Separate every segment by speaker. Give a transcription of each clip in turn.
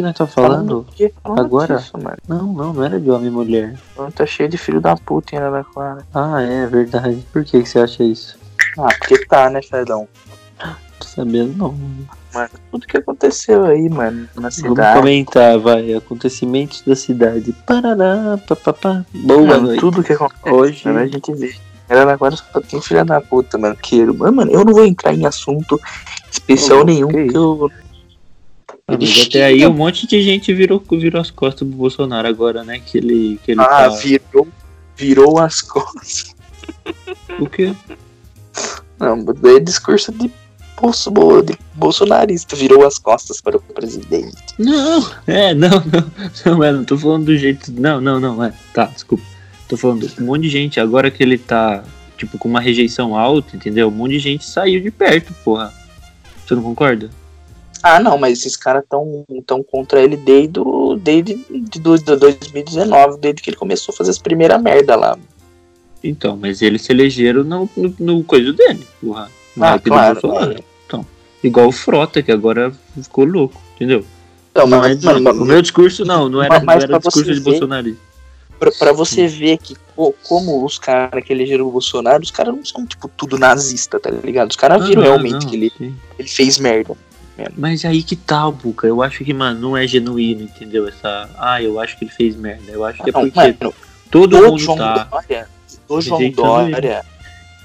Speaker 1: que, que nós tá falando?
Speaker 2: que falando
Speaker 1: Agora?
Speaker 2: disso.
Speaker 1: Não, não, não era de homem e mulher.
Speaker 2: Tá cheio de filho da puta em Araraquara.
Speaker 1: Ah, é verdade. Por que, que você acha isso?
Speaker 2: Ah, porque tá, né, Fredão?
Speaker 1: Tô sabendo não.
Speaker 2: Mano, tudo que aconteceu aí, mano, na
Speaker 1: Vamos
Speaker 2: cidade.
Speaker 1: comentar, vai. Acontecimentos da cidade. Parará, papapá. Boa
Speaker 2: Mano,
Speaker 1: noite.
Speaker 2: tudo que aconteceu.
Speaker 1: Hoje.
Speaker 2: Mano, a gente vê. Araraquara só tem filha da puta, mano. Que, mano, eu não vou entrar em assunto especial
Speaker 1: Ô,
Speaker 2: nenhum,
Speaker 1: que
Speaker 2: porque eu.
Speaker 1: Ah, mas até aí um monte de gente virou, virou as costas pro Bolsonaro agora, né? Que ele, que ele
Speaker 2: Ah,
Speaker 1: tá...
Speaker 2: virou, virou as costas.
Speaker 1: O quê?
Speaker 2: Não, é discurso de, bolso, de bolsonarista. Virou as costas para o presidente.
Speaker 1: Não, é, não, não, não, é, não tô falando do jeito. Não, não, não, é. Tá, desculpa. Tô falando um monte de gente, agora que ele tá, tipo, com uma rejeição alta, entendeu? Um monte de gente saiu de perto, porra. Você não concorda?
Speaker 2: Ah, não, mas esses caras tão, tão contra ele desde, o- desde de, do- de 2019, desde que ele começou a fazer as primeiras merda lá.
Speaker 1: Então, mas eles se elegeram no, no, no coisa dele, porra. No
Speaker 2: Ah,
Speaker 1: hype do
Speaker 2: claro.
Speaker 1: Bolsonaro. Então, igual o Frota, que agora ficou louco, entendeu?
Speaker 2: Então, mas,
Speaker 1: é de-
Speaker 2: mano,
Speaker 1: o meu discurso não, não era,
Speaker 2: Mas- mas
Speaker 1: não era discurso de bolsonarista.
Speaker 2: pra, você ver que co- como os caras que elegeram o Bolsonaro, os caras não são, tipo, tudo nazista, tá ligado? Os caras viram
Speaker 1: Ah,
Speaker 2: realmente
Speaker 1: não,
Speaker 2: que ele,
Speaker 1: sim.
Speaker 2: ele fez merda.
Speaker 1: Mas aí que tal, Buca? Eu acho que, mano, não é genuíno, entendeu? Essa. Ah, eu acho que ele fez merda. Eu acho que é
Speaker 2: Não,
Speaker 1: porque
Speaker 2: mano,
Speaker 1: todo
Speaker 2: do
Speaker 1: mundo
Speaker 2: João
Speaker 1: tá.
Speaker 2: Dória, do João. Dória,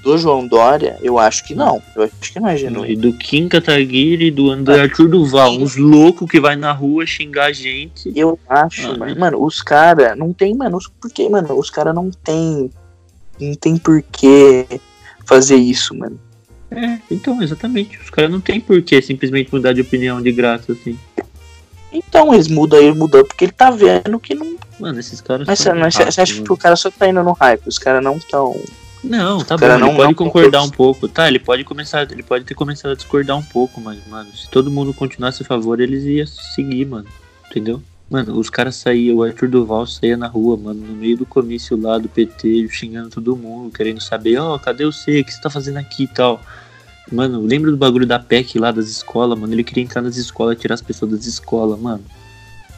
Speaker 2: do João Dória, eu acho que não. Eu acho que não é genuíno.
Speaker 1: E do Kim Kataguiri e do André Arthur Duval, uns loucos que vai na rua xingar a gente.
Speaker 2: Eu acho,
Speaker 1: Ah,
Speaker 2: mano,
Speaker 1: né?
Speaker 2: mano, os caras não tem, mano, porque, mano, os caras não tem, não tem por que fazer isso, mano.
Speaker 1: É, então, exatamente. Os caras não tem por que simplesmente mudar de opinião de graça, assim.
Speaker 2: Então eles mudam, ele mudou porque ele tá vendo que não.
Speaker 1: Mano, esses caras.
Speaker 2: Mas mas
Speaker 1: ratos,
Speaker 2: você acha
Speaker 1: mano.
Speaker 2: que o cara só tá indo no hype? Os caras não tão.
Speaker 1: Não, tá bom, ele
Speaker 2: não-
Speaker 1: pode
Speaker 2: não
Speaker 1: concordar um pouco, tá? Ele pode começar, ele pode ter começado a discordar um pouco, mas, mano, se todo mundo continuasse a favor, eles iam seguir, mano. Entendeu? Mano, os caras saíam, o Arthur Duval saía na rua, mano, no meio do comício lá do PT, xingando todo mundo, querendo saber, ó, cadê você? O que você tá fazendo aqui e tal? Mano, lembra do bagulho da PEC lá das escolas, mano? Ele queria entrar nas escolas, tirar as pessoas das escolas, mano.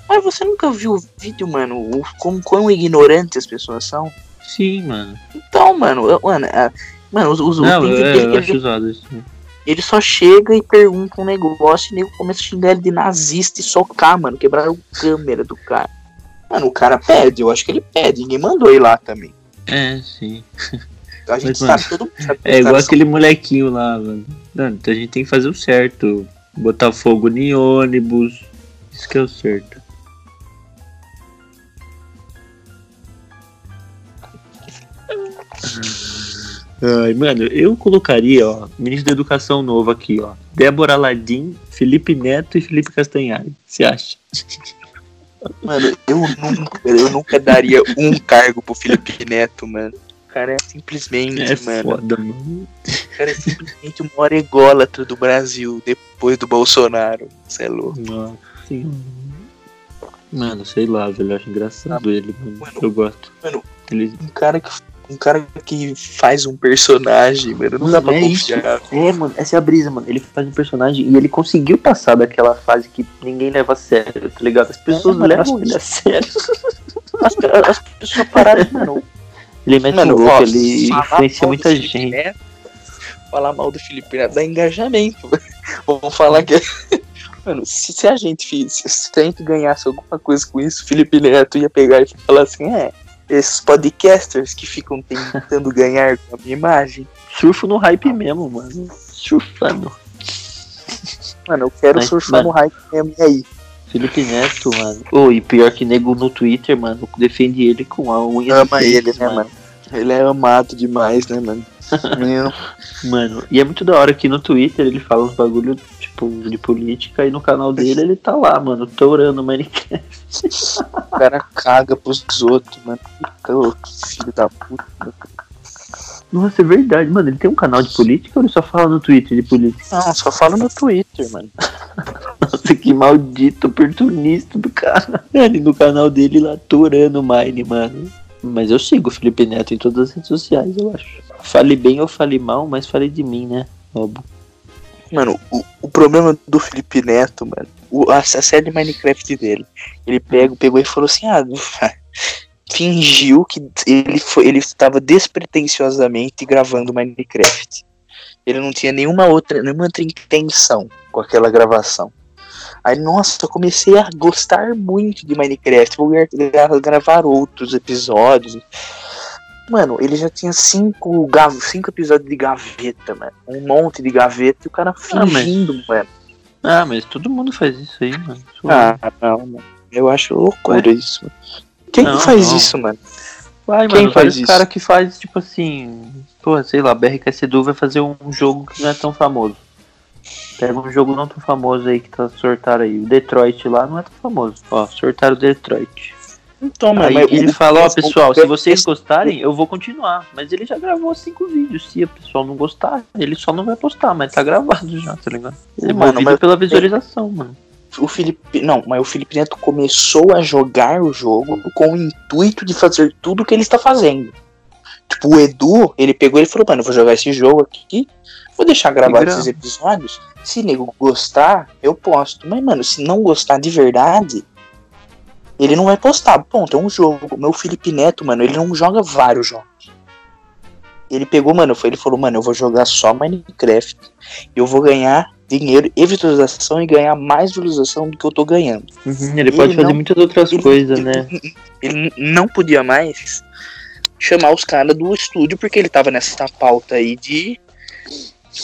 Speaker 2: Mas você nunca viu o vídeo, mano? O, como quão ignorantes as pessoas são?
Speaker 1: Sim, mano.
Speaker 2: Então, mano, eu- mano, a- mano, os, os,
Speaker 1: Não, eu, eu
Speaker 2: ele,
Speaker 1: acho usado isso.
Speaker 2: Ele só chega e pergunta um negócio e o nego começa a xingar ele de nazista e socar, mano. Quebraram a câmera do cara. Mano, o cara pede, eu acho que ele pede. Ninguém mandou ir lá também.
Speaker 1: É, sim.
Speaker 2: A gente
Speaker 1: Mas, mano,
Speaker 2: sabe, todo mundo
Speaker 1: É igual aquele molequinho lá, mano. Não, então a gente tem que fazer o certo. Botar fogo em ônibus. Isso que é o certo. Ai, mano, eu colocaria, ó, ministro da Educação novo aqui, ó. Débora Ladim, Felipe Neto e Felipe Castanhari. Você acha?
Speaker 2: Mano, eu nunca, eu nunca daria um cargo pro Felipe Neto, mano. O cara é simplesmente,
Speaker 1: É
Speaker 2: mano.
Speaker 1: foda, mano.
Speaker 2: O cara é simplesmente o maior ególatra do Brasil depois do Bolsonaro. Você é louco.
Speaker 1: Nossa senhora. Mano, sei lá, velho. Eu acho engraçado ele, mano.
Speaker 2: Mano,
Speaker 1: Eu gosto.
Speaker 2: mano,
Speaker 1: Ele,
Speaker 2: Um cara que, um cara que faz um personagem, mano. Não dá pra
Speaker 1: é
Speaker 2: confiar.
Speaker 1: É, mano, essa é a brisa, mano. Ele faz um personagem e ele conseguiu passar daquela fase que ninguém leva a sério, tá ligado? As pessoas
Speaker 2: É, mano,
Speaker 1: levam ele a sério.
Speaker 2: As, as pessoas pararam, mano.
Speaker 1: Ele mete
Speaker 2: Mano,
Speaker 1: louco, ele influencia muita
Speaker 2: Felipe
Speaker 1: gente.
Speaker 2: Neto, falar mal do Felipe Neto dá engajamento. Vamos falar que. Mano, se, se a gente fiz, se a gente ganhasse alguma coisa com isso, Felipe Neto ia pegar e falar assim, é. Esses podcasters que ficam tentando ganhar com a minha imagem.
Speaker 1: Surfo no hype mesmo, mano. Surfando.
Speaker 2: Mano, eu quero
Speaker 1: Mas,
Speaker 2: surfar
Speaker 1: mano,
Speaker 2: no hype mesmo. E aí?
Speaker 1: Felipe Neto, mano. Ô, e pior que nego no Twitter, mano, defende ele com a unha
Speaker 2: Ama ele, né, mano? Ele é amado demais, né, mano? Menino.
Speaker 1: Mano, e é muito da hora que no Twitter ele fala uns bagulho, tipo, de política, e no canal dele ele tá lá, mano, torando Minecraft.
Speaker 2: O cara caga pros outros, mano. Fica louco, filho da puta.
Speaker 1: Nossa, é verdade, mano. Ele tem um canal de política ou ele só fala no Twitter de política?
Speaker 2: Não, só fala no Twitter, mano.
Speaker 1: Nossa, que maldito oportunista do cara. Ele no canal dele lá torando Mine, mano. Mas eu sigo o Felipe Neto em todas as redes sociais, eu acho. Fale bem ou fale mal, mas fale de mim, né? Óbvio.
Speaker 2: Mano, o, o problema do Felipe Neto, mano, o, a, a série Minecraft dele, ele pegou, pegou e falou assim, ah, fingiu que ele foi, ele estava despretensiosamente gravando Minecraft. Ele não tinha nenhuma outra, nenhuma outra intenção com aquela gravação. Aí, nossa, eu comecei a gostar muito de Minecraft. Vou gravar outros episódios. Mano, ele já tinha cinco, cinco episódios de gaveta, mano. Um monte de gaveta e o cara fingindo, ah, mas... mano.
Speaker 1: Ah, mas todo mundo faz isso aí, mano.
Speaker 2: Ah, não, mano. Eu acho loucura Ué? isso. Quem não, faz não. isso, mano?
Speaker 1: Vai, Quem mano, faz isso? cara que faz, tipo assim. Pô, sei lá, BRKC Edu vai fazer um jogo que não é tão famoso. Pega um jogo não tão famoso aí que tá sortaram aí. O Detroit lá não é tão famoso. Ó, sortaram o Detroit. Então, aí mas ele falou, ó, pessoal, se vocês gostarem, eu vou continuar. Mas ele já gravou cinco vídeos. Se o pessoal não gostar, ele só não vai postar, mas tá gravado já, tá ligado? Ele mano, mas pela visualização, mano.
Speaker 2: O Felipe. Não, mas o Felipe Neto começou a jogar o jogo com o intuito de fazer tudo o que ele está fazendo. Tipo, o Edu, ele pegou e falou, mano, eu vou jogar esse jogo aqui, vou deixar gravar esses episódios. Se nego gostar, eu posto. Mas, mano, se não gostar de verdade, ele não vai postar. Ponto, é um jogo. Meu Felipe Neto, mano, ele não joga vários jogos. Ele pegou, mano, foi, ele falou, mano, eu vou jogar só Minecraft. E eu vou ganhar dinheiro e visualização e ganhar mais visualização do que eu tô ganhando.
Speaker 1: Uhum, ele, ele, pode fazer muitas outras ele, coisas, né?
Speaker 2: Ele não podia mais chamar os caras do estúdio porque ele tava nessa pauta aí de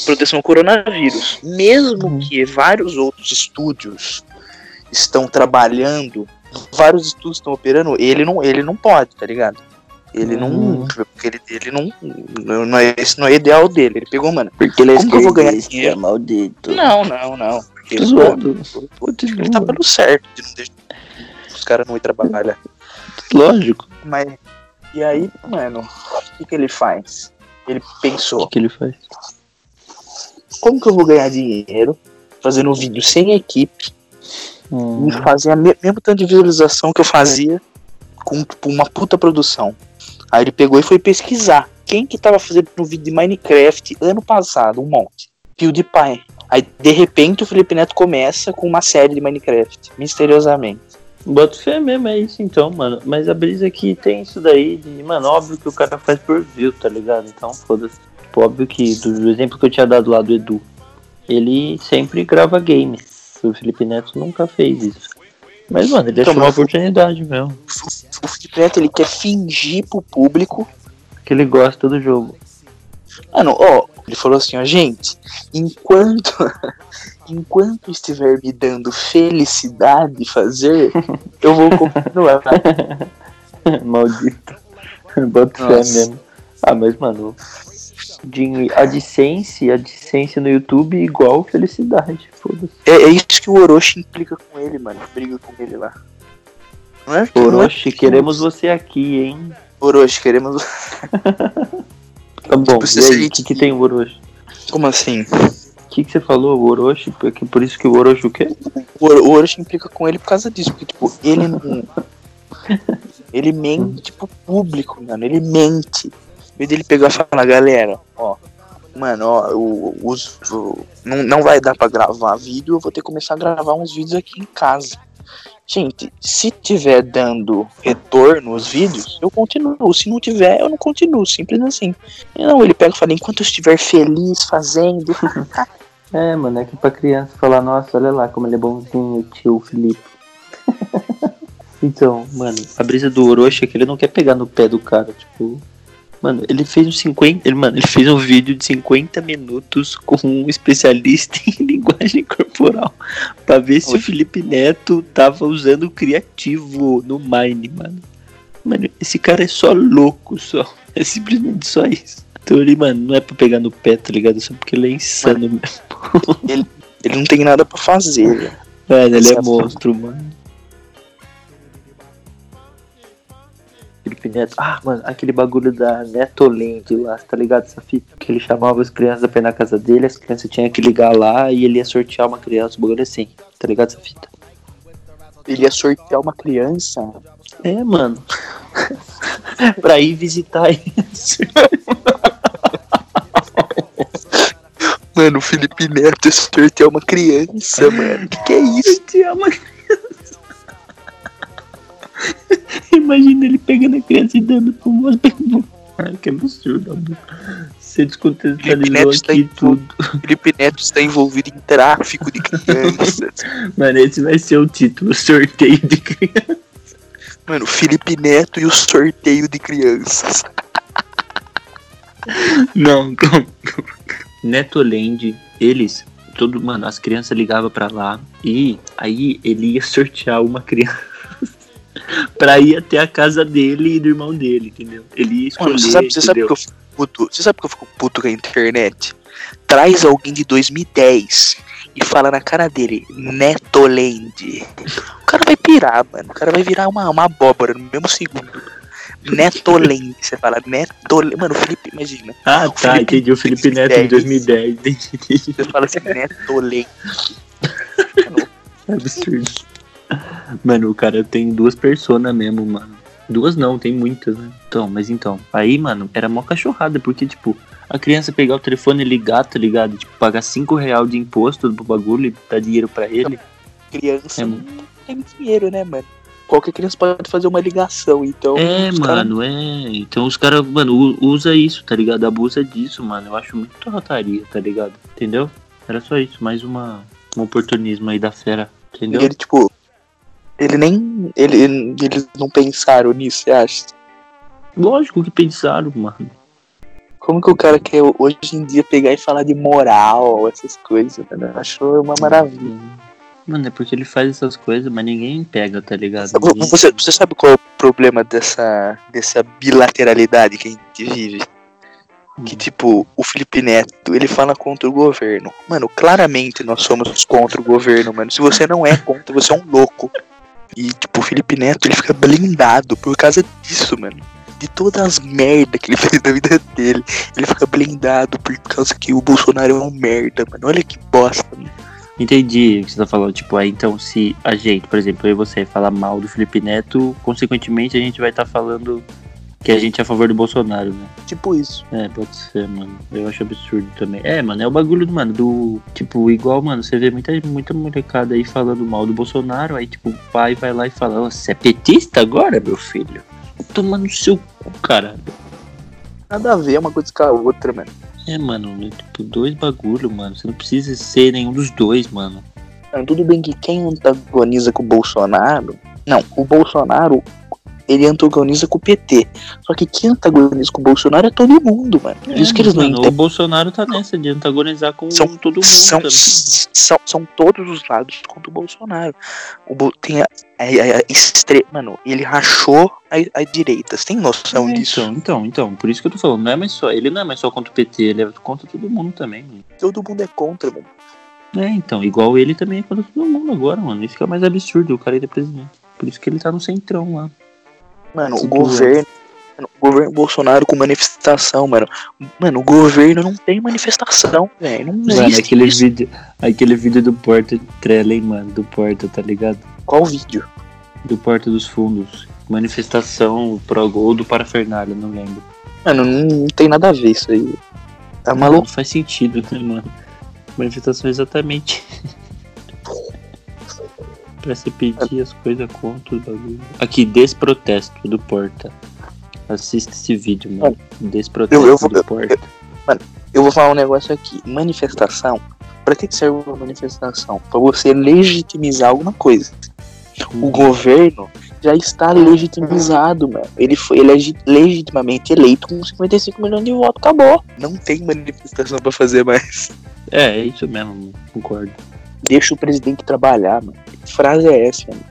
Speaker 2: proteção ao coronavírus. Mesmo uhum. que vários outros estúdios estão trabalhando vários estudos estão operando, ele não, ele não pode, tá ligado? Ele não. Uhum. Porque ele, ele não. não é, esse não é ideal dele. Ele pegou, mano.
Speaker 1: Porque ele é como que eu vou ganhar dinheiro? maldito.
Speaker 2: Não, não, não. Porque ele, mano, ele tá pelo certo de não deixar os caras não ir trabalhar.
Speaker 1: Lógico.
Speaker 2: Mas. E aí, mano, o que, que ele faz? Ele pensou.
Speaker 1: O que, que ele faz?
Speaker 2: Como que eu vou ganhar dinheiro fazendo um vídeo sem equipe? Hum. E fazia mesmo tanto de visualização que eu fazia com uma puta produção. Aí ele pegou e foi pesquisar quem que tava fazendo no vídeo de Minecraft ano passado, um monte. PewDiePie. Aí de repente o Felipe Neto começa com uma série de Minecraft, misteriosamente.
Speaker 1: Boto fé mesmo, é isso então, mano. Mas a brisa aqui tem isso daí de, mano, óbvio que o cara faz por view, tá ligado? Então, foda-se. Tipo, óbvio que, do exemplo que eu tinha dado lá do Edu, ele sempre grava games o Felipe Neto nunca fez isso. Mas, mano, ele achou uma oportunidade mesmo.
Speaker 2: O Felipe Neto, ele quer fingir pro público
Speaker 1: que ele gosta do jogo.
Speaker 2: Mano, ó, ele falou assim, ó, gente, enquanto enquanto estiver me dando felicidade fazer, eu vou continuar.
Speaker 1: Maldito. Bota fé mesmo. Ah, mas, mano, de AdSense, AdSense no YouTube igual felicidade, foda-se.
Speaker 2: É, é, isso que o Orochi implica com ele, mano. Briga com ele lá.
Speaker 1: Não é, Orochi, não é queremos você aqui, hein?
Speaker 2: Orochi, queremos.
Speaker 1: tá bom, tipo, e aí, o que, que tem o Orochi?
Speaker 2: Como assim?
Speaker 1: O que, que você falou, o Orochi? Porque, por isso que o Orochi o quê?
Speaker 2: O, o Orochi implica com ele por causa disso, porque, tipo, ele não. ele mente pro público, mano. Ele mente vez dele pegar e falar, galera, ó, mano, ó, os, não, não vai dar pra gravar vídeo, eu vou ter que começar a gravar uns vídeos aqui em casa. Gente, se tiver dando retorno os vídeos, eu continuo. Se não tiver, eu não continuo. Simples assim. E não, ele pega e fala, enquanto eu estiver feliz fazendo.
Speaker 1: é, mano, é que pra criança falar, nossa, olha lá como ele é bonzinho, tio Felipe. então, mano, a brisa do Orochi é que ele não quer pegar no pé do cara, tipo, Mano, ele fez um 50. Ele, mano, ele fez um vídeo de 50 minutos com um especialista em linguagem corporal. Pra ver se Oi. o Felipe Neto tava usando o criativo no Mine, mano. Mano, esse cara é só louco, só. É simplesmente só isso. Então ele, mano, não é pra pegar no pé, tá ligado? Só porque ele é insano mano,
Speaker 2: mesmo. Ele, ele não tem nada pra fazer.
Speaker 1: Mano, ele é monstro, mano. Felipe Neto. Ah, mano, aquele bagulho da Netolend lá, tá ligado? Essa fita que ele chamava as crianças pra ir na casa dele, as crianças tinham que ligar lá e ele ia sortear uma criança, um bagulho assim, tá ligado? Essa fita.
Speaker 2: Ele ia sortear uma criança?
Speaker 1: É, mano. pra ir visitar isso.
Speaker 2: mano, o Felipe Neto sorteou uma criança, mano. Que que é isso?
Speaker 1: Te ama criança. Moço. Ai, que absurdo, amor. Você descontextualizou
Speaker 2: Neto
Speaker 1: aqui
Speaker 2: em
Speaker 1: tudo.
Speaker 2: Felipe Neto está envolvido em tráfico de crianças.
Speaker 1: Mano, esse vai ser o título, sorteio de criança.
Speaker 2: Mano, Felipe Neto e o sorteio de crianças.
Speaker 1: Não, calma. Netoland, eles, todo, mano, as crianças ligavam pra lá e aí ele ia sortear uma criança pra ir até a casa dele e do irmão dele, entendeu? Ele ia escolher,
Speaker 2: Mano, você sabe, você sabe que eu fico puto? Você sabe que eu fico puto com a internet? Traz alguém de 2010 e fala na cara dele, Netoland. O cara vai pirar, mano. O cara vai virar uma, uma abóbora no mesmo segundo. Netoland. Você fala Netoland. Mano, o Felipe, imagina.
Speaker 1: Ah, tá,
Speaker 2: Felipe
Speaker 1: entendi. O Felipe Neto em 2010. Entendi.
Speaker 2: Você fala assim, Netoland.
Speaker 1: É absurdo. Mano, o cara tem duas personas mesmo, mano. Duas não, tem muitas, né? Então, mas então. Aí, mano, era mó cachorrada, porque, tipo, a criança pegar o telefone e ligar, tá ligado? Tipo, pagar 5 real de imposto pro bagulho e dar dinheiro pra ele.
Speaker 2: Criança
Speaker 1: É,
Speaker 2: não tem dinheiro, né, mano? Qualquer criança pode fazer uma ligação, então.
Speaker 1: É, mano, é. Então os caras, mano, usa isso, tá ligado? Abusa disso, mano. Eu acho muito rataria, tá ligado? Entendeu? Era só isso, mais uma, um oportunismo aí da fera, entendeu?
Speaker 2: Ele, tipo. Ele nem. Ele, eles não pensaram nisso, você acha?
Speaker 1: Lógico que pensaram, mano.
Speaker 2: Como que o cara quer hoje em dia pegar e falar de moral, essas coisas, mano? Eu acho uma maravilha.
Speaker 1: Mano, é porque ele faz essas coisas, mas ninguém pega, tá ligado? Ninguém-
Speaker 2: Você, você sabe qual é o problema dessa, dessa bilateralidade que a gente vive? Que, tipo, o Felipe Neto, ele fala contra o governo. Mano, claramente nós somos contra o governo, mano. Se você não é contra, você é um louco. E, tipo, o Felipe Neto, ele fica blindado por causa disso, mano. De todas as merdas que ele fez na vida dele. Ele fica blindado por causa que o Bolsonaro é um merda, mano. Olha que bosta, mano.
Speaker 1: Entendi o que você tá falando. Tipo, aí então se a gente, por exemplo, eu e você falar mal do Felipe Neto, consequentemente a gente vai estar falando que a gente é a favor do Bolsonaro, né?
Speaker 2: Tipo isso.
Speaker 1: É, pode ser, mano. Eu acho absurdo também. É, mano, é o bagulho do, mano, do. Tipo, igual, mano, você vê muita, muita molecada aí falando mal do Bolsonaro, aí, tipo, o pai vai lá e fala, "Ô, você é petista agora, meu filho? Toma no seu cu, caralho.
Speaker 2: Nada a ver uma coisa com a outra, mano.
Speaker 1: É, mano, é, tipo, dois bagulho, mano. Você não precisa ser nenhum dos dois, mano.
Speaker 2: Mano, tudo bem que quem antagoniza com o Bolsonaro. Não, o Bolsonaro ele antagoniza com o PT. Só que quem antagoniza com o Bolsonaro é todo mundo, mano. Por isso que eles não
Speaker 1: mano, O
Speaker 2: entendem.
Speaker 1: Bolsonaro tá nessa de antagonizar com
Speaker 2: São-
Speaker 1: todo mundo.
Speaker 2: São,
Speaker 1: também.
Speaker 2: são, são todos os lados contra o Bolsonaro. O Bo- tem a, a, a, a estre... Mano, ele rachou a, a direita. Você tem noção
Speaker 1: É,
Speaker 2: disso?
Speaker 1: Então, então, então, por isso que eu tô falando, não é mais só, ele não é mais só contra o PT, ele é contra todo mundo também, mano.
Speaker 2: Todo mundo é contra, mano.
Speaker 1: É, então, igual ele também é contra todo mundo agora, mano. Isso que é o mais absurdo, o cara ir presidente. Por isso que ele tá no centrão lá.
Speaker 2: Mano, o governo. mano, o governo Bolsonaro com manifestação, mano. Mano, o governo não tem manifestação, velho. Não
Speaker 1: Mano,
Speaker 2: existe
Speaker 1: aquele
Speaker 2: isso.
Speaker 1: vídeo, aquele vídeo do Porta Trela, hein, mano, do Porta, tá ligado?
Speaker 2: Qual vídeo?
Speaker 1: Do Porta dos Fundos. Manifestação pro gol do Parafernália, não lembro.
Speaker 2: Mano, não, não tem nada a ver isso aí. Tá
Speaker 1: Não
Speaker 2: maluco?
Speaker 1: faz sentido, né, mano? Manifestação exatamente. Pra se pedir as coisas contra o bagulho. Aqui, desprotesto do Porta. Assista esse vídeo, mano. Desprotesto
Speaker 2: Eu- eu vou-
Speaker 1: do Porta.
Speaker 2: Eu vou falar um negócio aqui. Manifestação. Pra que serve uma manifestação? Pra você legitimizar alguma coisa. O governo já está legitimizado, mano. Ele foi ele é legi- legitimamente eleito com 55 milhões de votos. Acabou. Não tem manifestação pra fazer mais.
Speaker 1: É, é isso mesmo, mano. concordo.
Speaker 2: Deixa o presidente trabalhar, mano. Frase é essa, mano?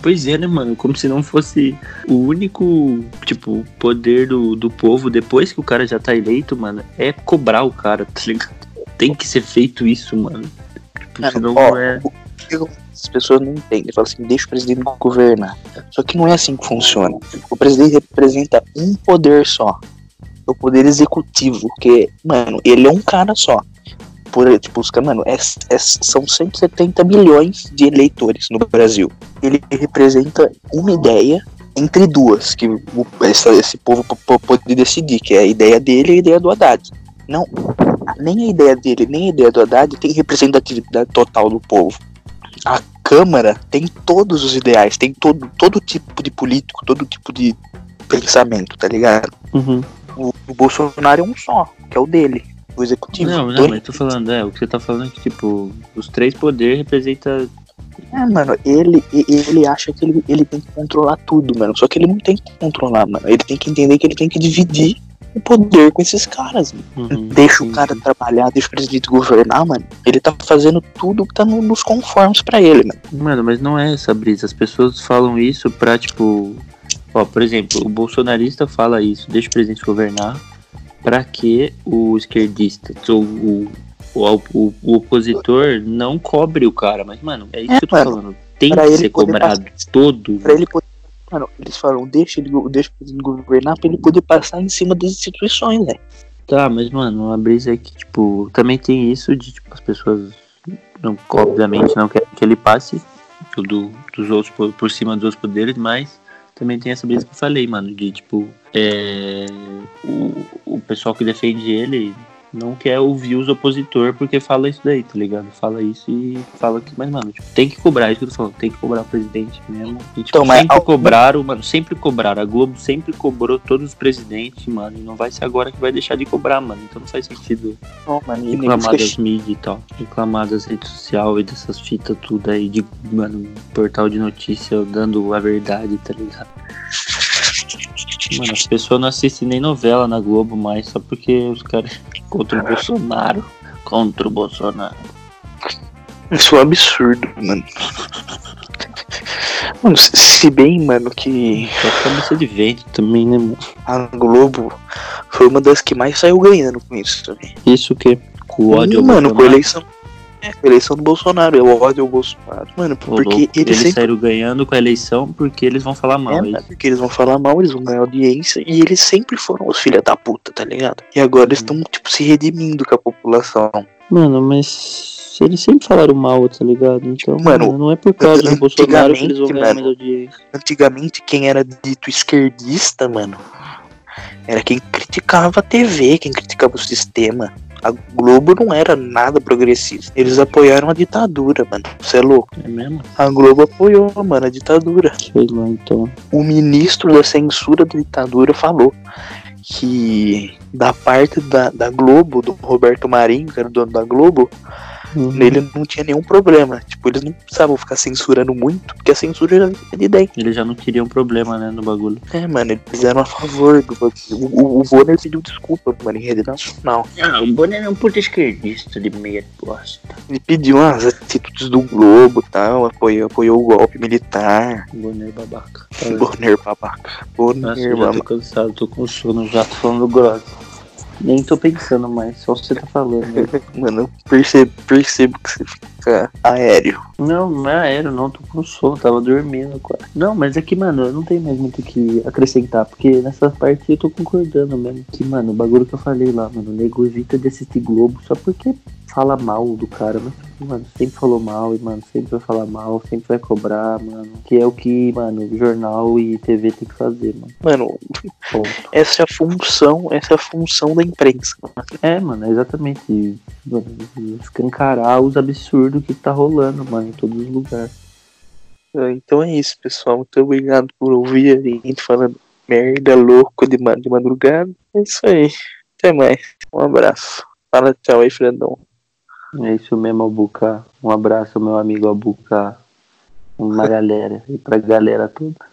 Speaker 1: Pois é, né, mano? Como se não fosse o único, tipo, poder do, do povo depois que o cara já tá eleito, mano, é cobrar o cara, tá ligado? Tem que ser feito isso, mano. Tipo,
Speaker 2: Mano,
Speaker 1: senão
Speaker 2: ó,
Speaker 1: não é.
Speaker 2: as pessoas não entendem. Falam assim, deixa o presidente governar. Só que não é assim que funciona. O presidente representa um poder só. É o poder executivo, que, mano, ele é um cara só. Por, tipo, os mano, é, é- são 170 milhões de eleitores no Brasil. Ele representa uma ideia entre duas, que o- essa- esse povo pode decidir, que é a ideia dele e a ideia do Haddad. Não, nem a ideia dele, nem a ideia do Haddad tem representatividade total do povo. A Câmara tem todos os ideais, tem todo, todo tipo de político, todo tipo de pensamento, tá ligado?
Speaker 1: Uhum.
Speaker 2: O, o Bolsonaro é um só, que é o dele, o executivo.
Speaker 1: Não, não, mas tô falando, é, o que você tá falando é que, tipo, os três poderes representam.
Speaker 2: É, mano, ele, ele acha que ele, ele tem que controlar tudo, mano. Só que ele não tem que controlar, mano. Ele tem que entender que ele tem que dividir o poder com esses caras, mano.
Speaker 1: Uhum,
Speaker 2: Deixa o cara trabalhar, deixa o presidente governar, mano. Ele tá fazendo tudo que tá no- nos conformes pra ele, mano.
Speaker 1: Mano, mas não é essa brisa. As pessoas falam isso pra, tipo. Ó, por exemplo, o bolsonarista fala isso, deixa o presidente governar, pra que o esquerdista, ou o, o, o, o opositor não cobre o cara. Mas, mano, é isso
Speaker 2: É,
Speaker 1: que eu tô
Speaker 2: mano,
Speaker 1: falando. Tem que
Speaker 2: ele
Speaker 1: ser cobrado todo.
Speaker 2: Pra ele poder. Mano, eles falam, deixa, ele, deixa presidente governar pra ele poder passar em cima das instituições, velho.
Speaker 1: Tá, mas, mano, a brisa é que, tipo, também tem isso de, tipo, as pessoas, não, obviamente, não querem que ele passe do, dos outros, por, por cima dos outros poderes, mas também tem essa brisa que eu falei, mano, de, tipo, é, o, o pessoal que defende ele não quer ouvir os opositores porque fala isso daí, tá ligado? Fala isso e fala que, mas, mano, tipo, tem que cobrar, isso que eu tô falando, tem que cobrar o presidente mesmo. E, tipo,
Speaker 2: Então, mas
Speaker 1: sempre cobraram, mano, sempre cobraram. A Globo sempre cobrou todos os presidentes, mano, e não vai ser agora que vai deixar de cobrar, mano. Então não faz sentido
Speaker 2: Não, mano, e
Speaker 1: reclamar das
Speaker 2: fica-
Speaker 1: mídias e tal. Reclamar das redes sociais e dessas fitas tudo aí de, mano, portal de notícia dando a verdade, tá ligado? Mano, as pessoas não assistem nem novela na Globo mais, só porque os caras contra o Bolsonaro. Contra o Bolsonaro.
Speaker 2: Isso é um absurdo, mano. Mano, se- bem, mano, que
Speaker 1: Só cabeça de vento também, né, mano?
Speaker 2: a Globo foi uma das que mais saiu ganhando com isso também.
Speaker 1: Isso que com o ódio ao
Speaker 2: mano, com a eleição. É, a eleição do Bolsonaro, é o ódio ao Bolsonaro. Mano, porque
Speaker 1: louco,
Speaker 2: eles
Speaker 1: eles
Speaker 2: sempre.
Speaker 1: saíram ganhando com a eleição porque eles vão falar mal.
Speaker 2: É,
Speaker 1: É,
Speaker 2: porque eles vão falar mal, eles vão ganhar audiência e eles sempre foram os filha da puta, tá ligado? E agora eles estão, tipo, se redimindo com a população.
Speaker 1: Mano, mas eles sempre falaram mal, tá ligado? Então,
Speaker 2: Mano,
Speaker 1: mano, não é por causa do Bolsonaro que eles vão ganhar
Speaker 2: mano,
Speaker 1: mais audiência.
Speaker 2: Antigamente, quem era dito esquerdista, mano, era quem criticava a TV, quem criticava o sistema. A Globo não era nada progressista. Eles apoiaram a ditadura, mano. Você é louco?
Speaker 1: É mesmo?
Speaker 2: A Globo apoiou, mano, a ditadura.
Speaker 1: Sei lá, então.
Speaker 2: O ministro da censura da ditadura falou que da parte da, da Globo, do Roberto Marinho, que era o dono da Globo,
Speaker 1: Uhum.
Speaker 2: nele não tinha nenhum problema. Tipo, eles não precisavam ficar censurando muito, porque a censura já vinha de dentro.
Speaker 1: Eles já não queriam problema, né, no bagulho.
Speaker 2: É, mano, eles eram a favor do bagulho. O, o, o Bonner pediu desculpa, mano, em rede nacional.
Speaker 1: Ah, o Bonner é um puto esquerdista de meia bosta.
Speaker 2: Ele pediu as atitudes do Globo e tal, apoiou, apoiou o golpe militar.
Speaker 1: O Bonner babaca.
Speaker 2: Bonner babaca. Bonner,
Speaker 1: Nossa, eu já
Speaker 2: mano.
Speaker 1: tô cansado, tô com sono já, tô falando grosso. Nem tô pensando mais, só você tá falando. né?
Speaker 2: Mano, eu percebo, percebo que você fica aéreo.
Speaker 1: Não, não é aéreo, não, tô com sono, tava dormindo quase. Não, mas é que, mano, eu não tenho mais muito o que acrescentar, porque nessa parte eu tô concordando mesmo. Que, mano, o bagulho que eu falei lá, mano, o nego evita de assistir Globo só porque fala mal do cara, mas, mano, sempre falou mal e, mano, sempre vai falar mal, sempre vai cobrar, mano. Que é o que, mano, jornal e TV tem que fazer, mano.
Speaker 2: Mano,
Speaker 1: Ponto.
Speaker 2: essa é a função, essa é a função da imprensa.
Speaker 1: É, mano, é exatamente. Mano, escancarar os absurdos que tá rolando, mano, em todos os lugares.
Speaker 2: É, Então é isso, pessoal. Muito obrigado por ouvir a gente falando merda louco de, de madrugada. É isso aí. Até mais. Um abraço. Fala tchau aí, Fredão.
Speaker 1: É isso mesmo, Albuca. Um abraço, meu amigo Albuca. Uma galera. E pra galera toda.